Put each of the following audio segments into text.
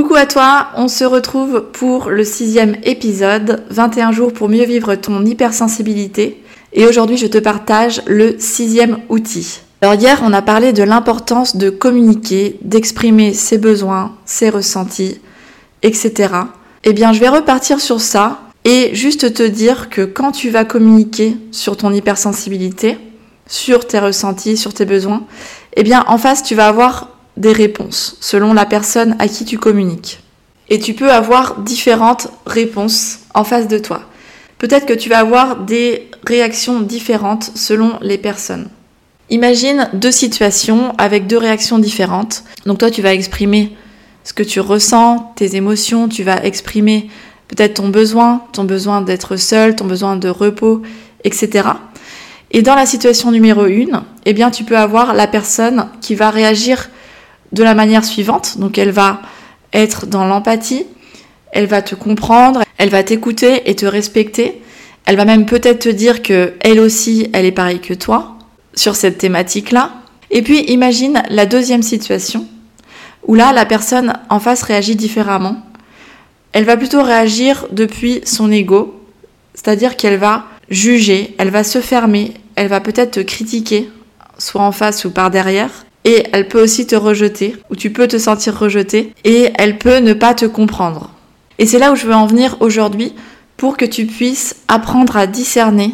Coucou à toi, on se retrouve pour le sixième épisode, 21 jours pour mieux vivre ton hypersensibilité. Et aujourd'hui, je te partage le sixième outil. Alors hier, on a parlé de l'importance de communiquer, d'exprimer ses besoins, ses ressentis, etc. Eh bien, je vais repartir sur ça et juste te dire que quand tu vas communiquer sur ton hypersensibilité, sur tes ressentis, sur tes besoins, eh bien, en face, tu vas avoir des réponses selon la personne à qui tu communiques. Et tu peux avoir différentes réponses en face de toi. Peut-être que tu vas avoir des réactions différentes selon les personnes. Imagine deux situations avec deux réactions différentes. Donc toi, tu vas exprimer ce que tu ressens, tes émotions, tu vas exprimer peut-être ton besoin, ton besoin d'être seul, ton besoin de repos, etc. Et dans la situation numéro une, eh bien, tu peux avoir la personne qui va réagir de la manière suivante. Donc elle va être dans l'empathie, elle va te comprendre, elle va t'écouter et te respecter. Elle va même peut-être te dire que elle aussi, elle est pareille que toi sur cette thématique-là. Et puis imagine la deuxième situation où là la personne en face réagit différemment. Elle va plutôt réagir depuis son ego, c'est-à-dire qu'elle va juger, elle va se fermer, elle va peut-être te critiquer, soit en face ou par derrière, et elle peut aussi te rejeter, ou tu peux te sentir rejeté, et elle peut ne pas te comprendre. Et c'est là où je veux en venir aujourd'hui pour que tu puisses apprendre à discerner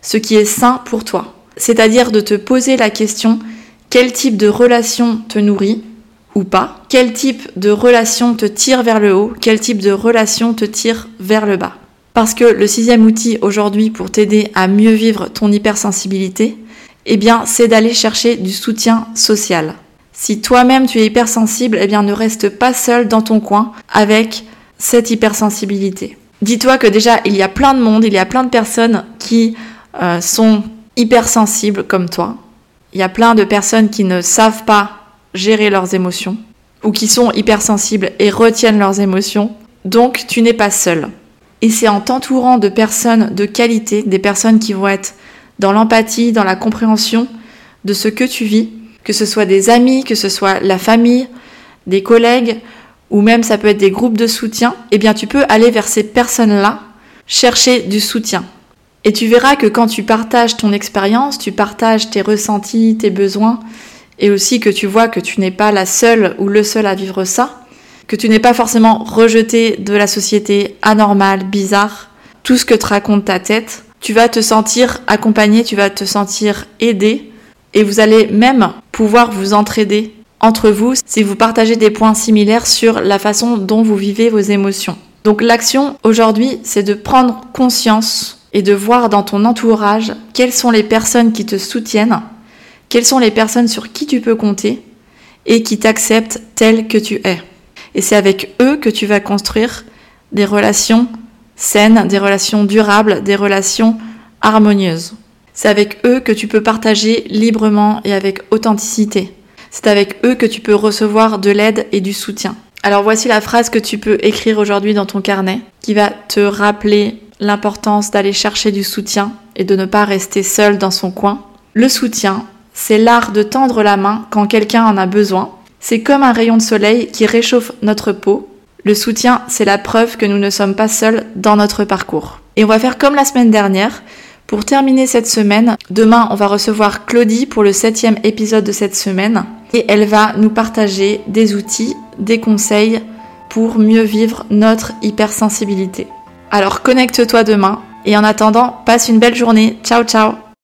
ce qui est sain pour toi. C'est-à-dire de te poser la question quel type de relation te nourrit ou pas, quel type de relation te tire vers le haut, quel type de relation te tire vers le bas? Parce que le sixième outil aujourd'hui pour t'aider à mieux vivre ton hypersensibilité, eh bien, c'est d'aller chercher du soutien social. Si toi-même tu es hypersensible, eh bien, ne reste pas seul dans ton coin avec cette hypersensibilité. Dis-toi que déjà, il y a plein de monde, il y a plein de personnes qui euh, sont hypersensibles comme toi. Il y a plein de personnes qui ne savent pas gérer leurs émotions ou qui sont hypersensibles et retiennent leurs émotions. Donc, tu n'es pas seul. Et c'est en t'entourant de personnes de qualité, des personnes qui vont être dans l'empathie, dans la compréhension de ce que tu vis, que ce soit des amis, que ce soit la famille, des collègues, ou même ça peut être des groupes de soutien, eh bien tu peux aller vers ces personnes-là, chercher du soutien. Et tu verras que quand tu partages ton expérience, tu partages tes ressentis, tes besoins, et aussi que tu vois que tu n'es pas la seule ou le seul à vivre ça, que tu n'es pas forcément rejeté de la société anormale, bizarre, tout ce que te raconte ta tête, tu vas te sentir accompagné, tu vas te sentir aidé et vous allez même pouvoir vous entraider entre vous si vous partagez des points similaires sur la façon dont vous vivez vos émotions. Donc l'action aujourd'hui, c'est de prendre conscience et de voir dans ton entourage quelles sont les personnes qui te soutiennent, quelles sont les personnes sur qui tu peux compter et qui t'acceptent tel que tu es. Et c'est avec eux que tu vas construire des relations saines, des relations durables, des relations harmonieuses. C'est avec eux que tu peux partager librement et avec authenticité. C'est avec eux que tu peux recevoir de l'aide et du soutien. Alors voici la phrase que tu peux écrire aujourd'hui dans ton carnet qui va te rappeler l'importance d'aller chercher du soutien et de ne pas rester seul dans son coin. Le soutien, c'est l'art de tendre la main quand quelqu'un en a besoin. C'est comme un rayon de soleil qui réchauffe notre peau le soutien, c'est la preuve que nous ne sommes pas seuls dans notre parcours. Et on va faire comme la semaine dernière. Pour terminer cette semaine, demain, on va recevoir Claudie pour le septième épisode de cette semaine. Et elle va nous partager des outils, des conseils pour mieux vivre notre hypersensibilité. Alors connecte-toi demain. Et en attendant, passe une belle journée. Ciao ciao